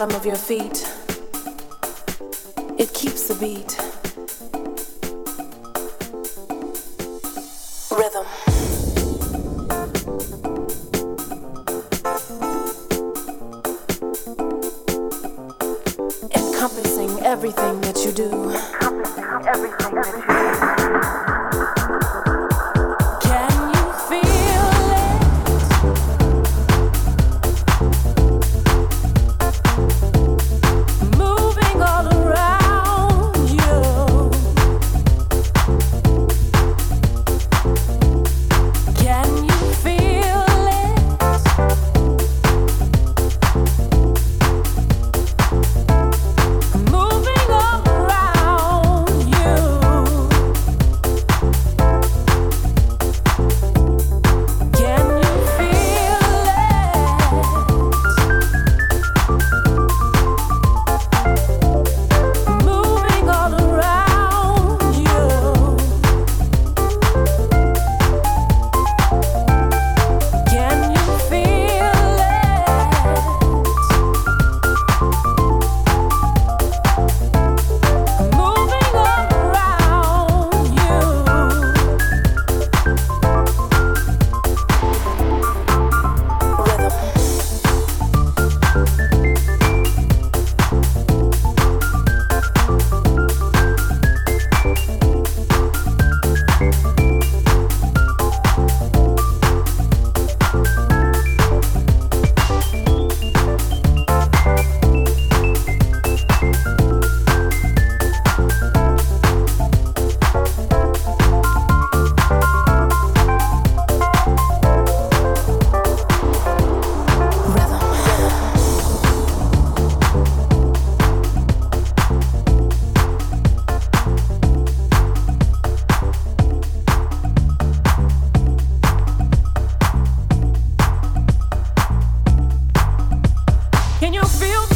Bottom of your feet. It keeps the beat. Rhythm. Encompassing everything that you do. Encompassing everything that you do. Can you feel?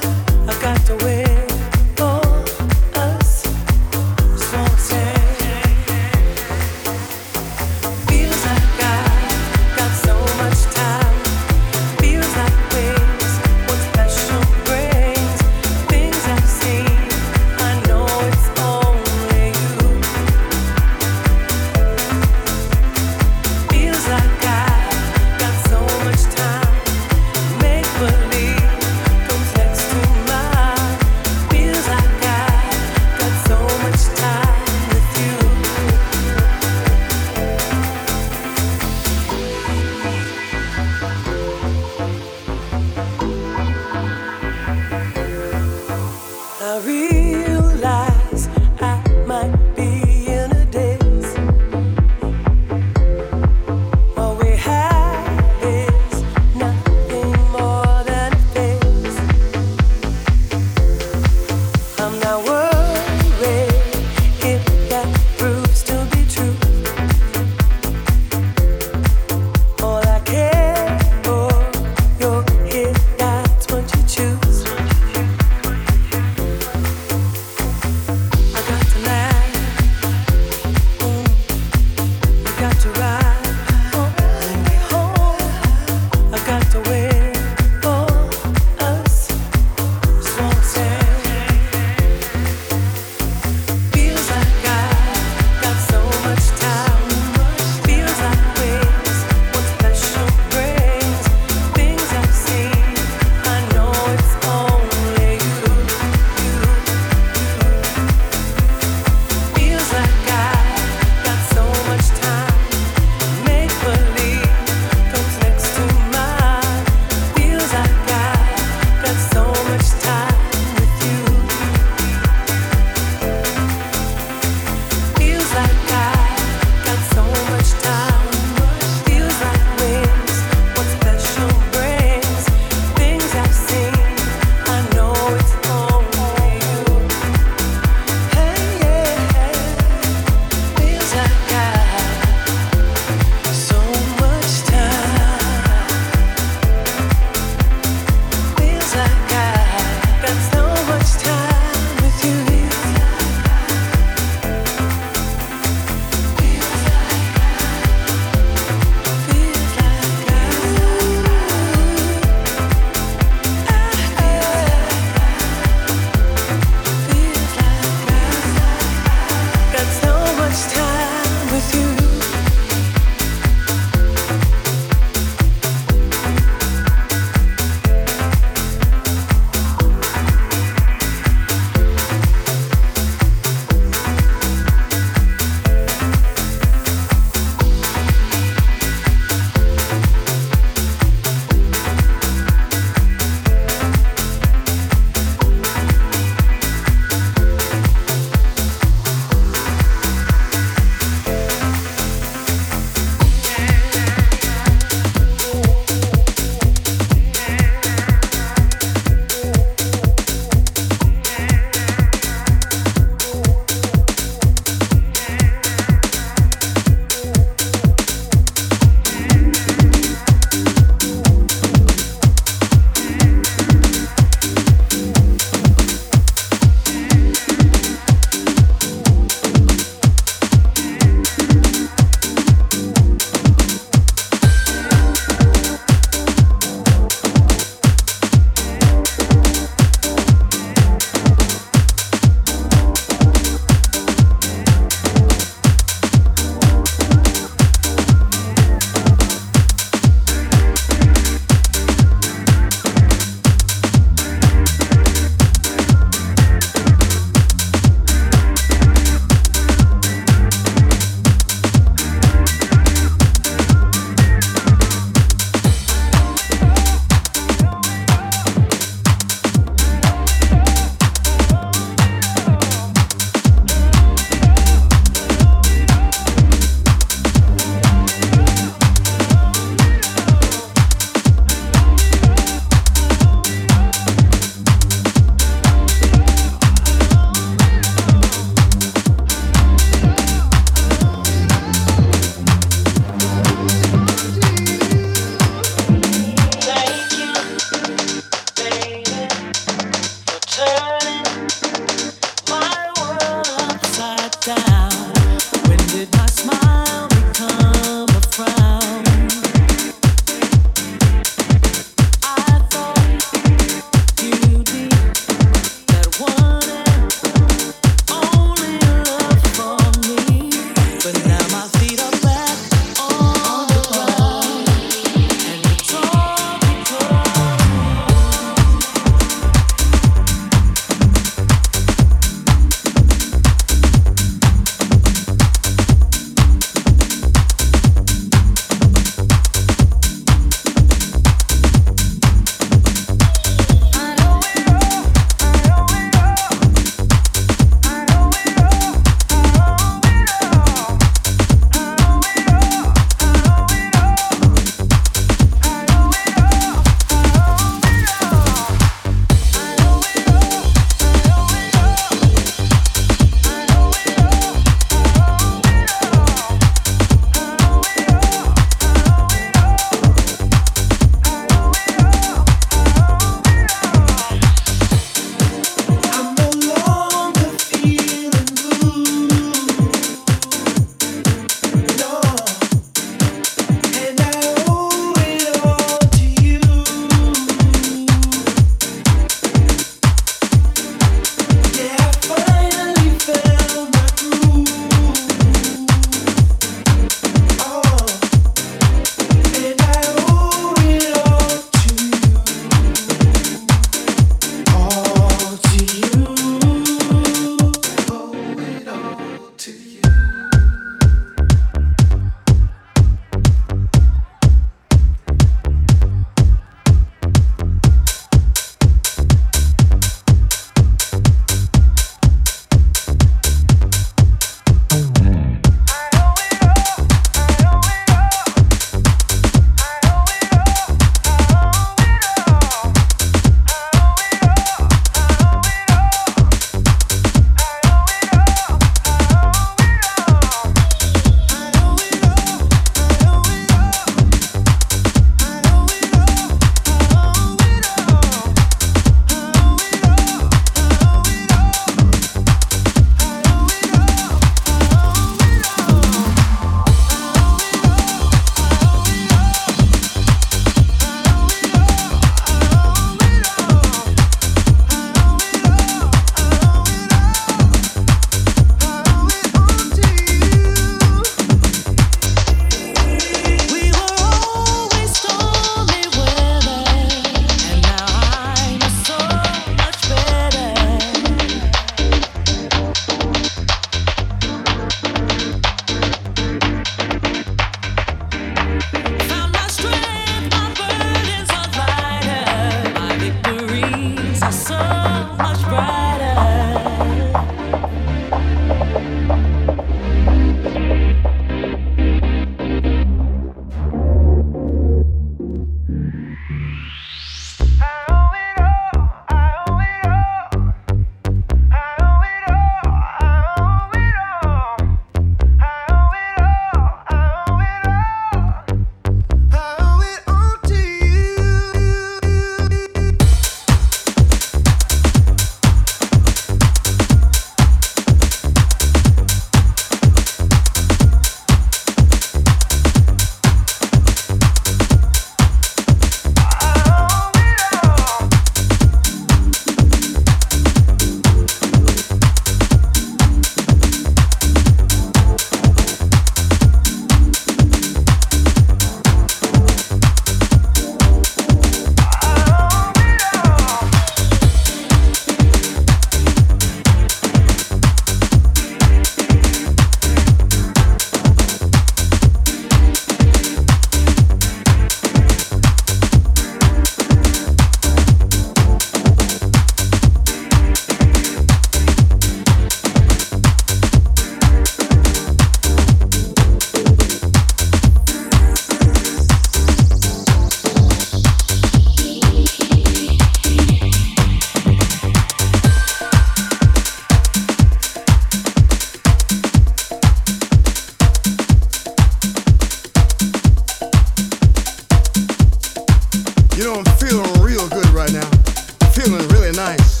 nice.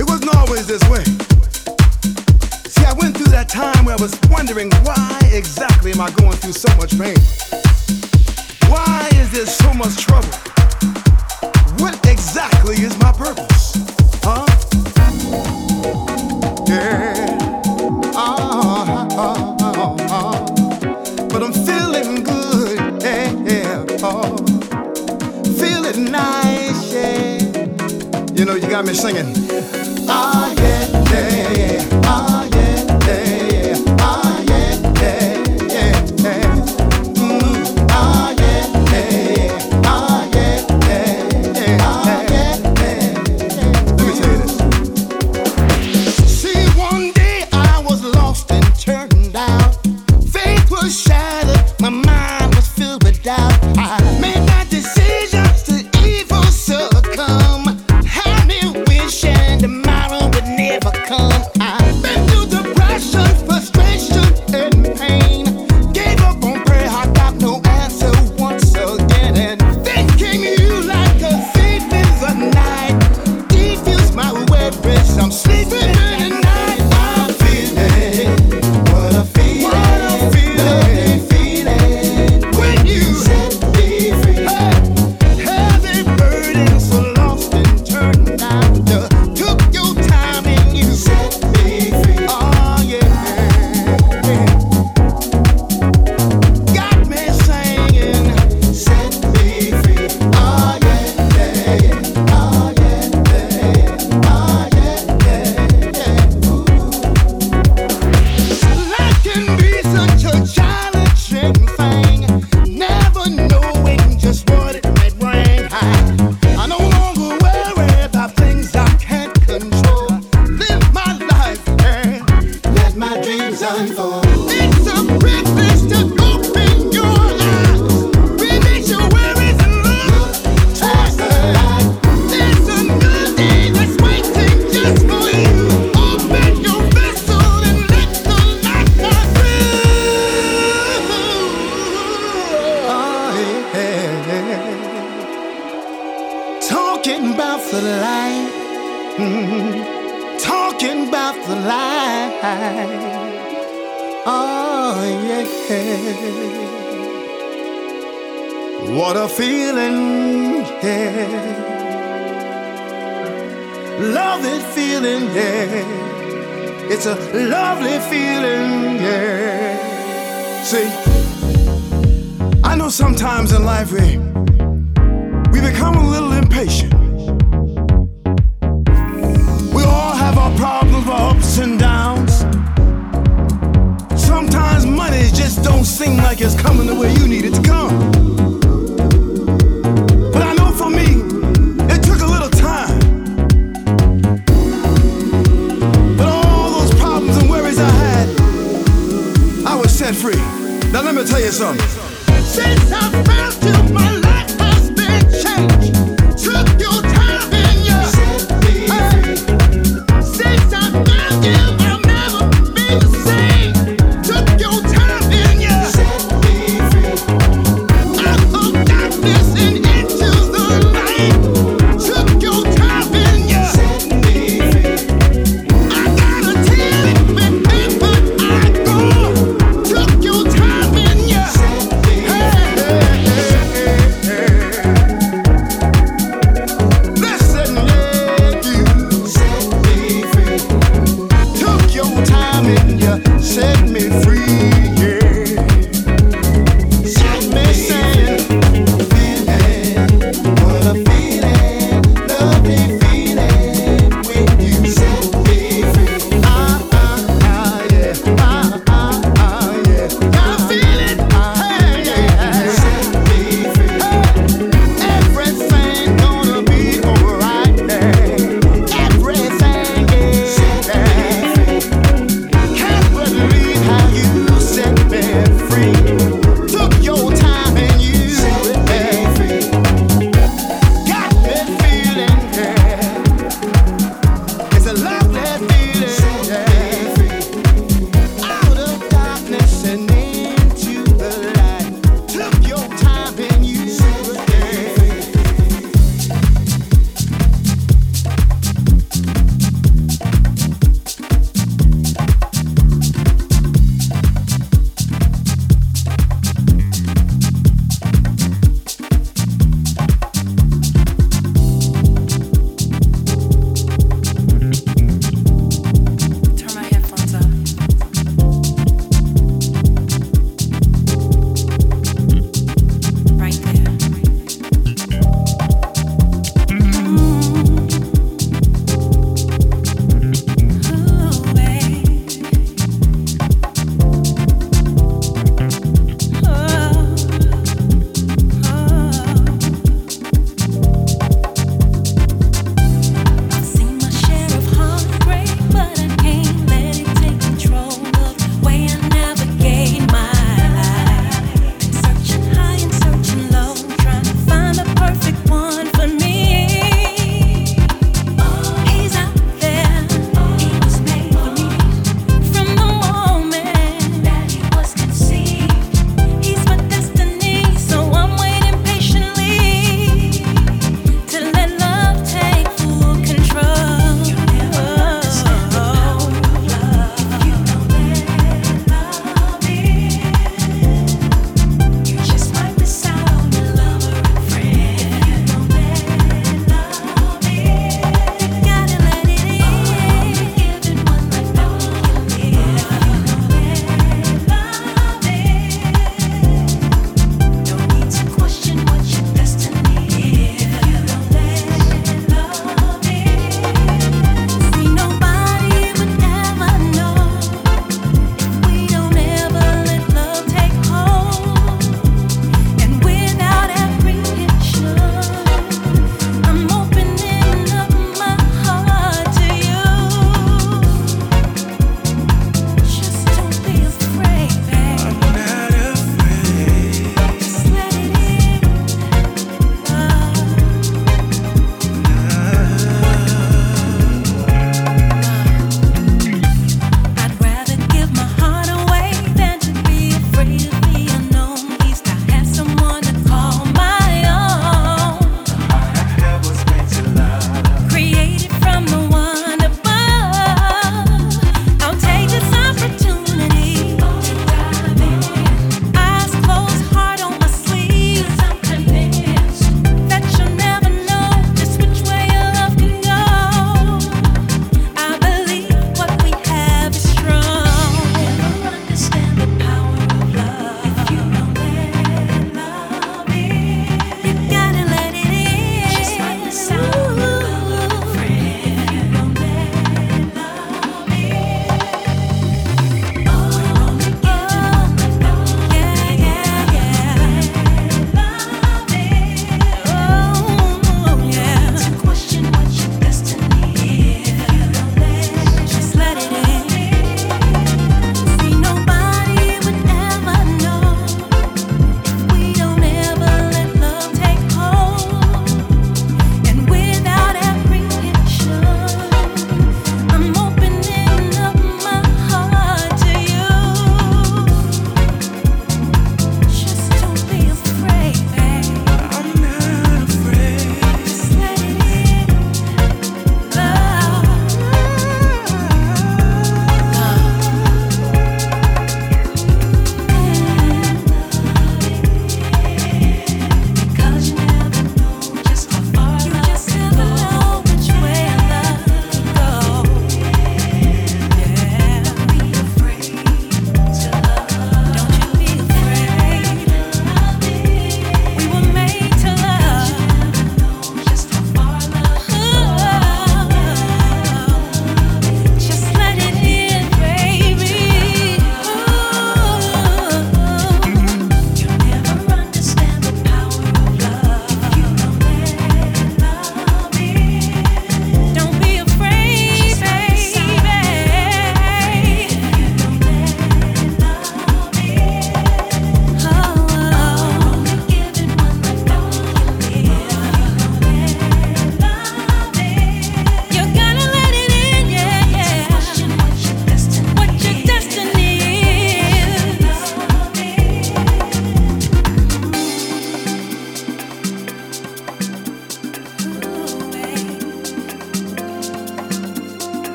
It wasn't always this way. See, I went through that time where I was wondering why exactly am I going through so much pain? Why is there so much trouble? What exactly is my purpose? Huh? got me singing. Ah, yeah, yeah, yeah.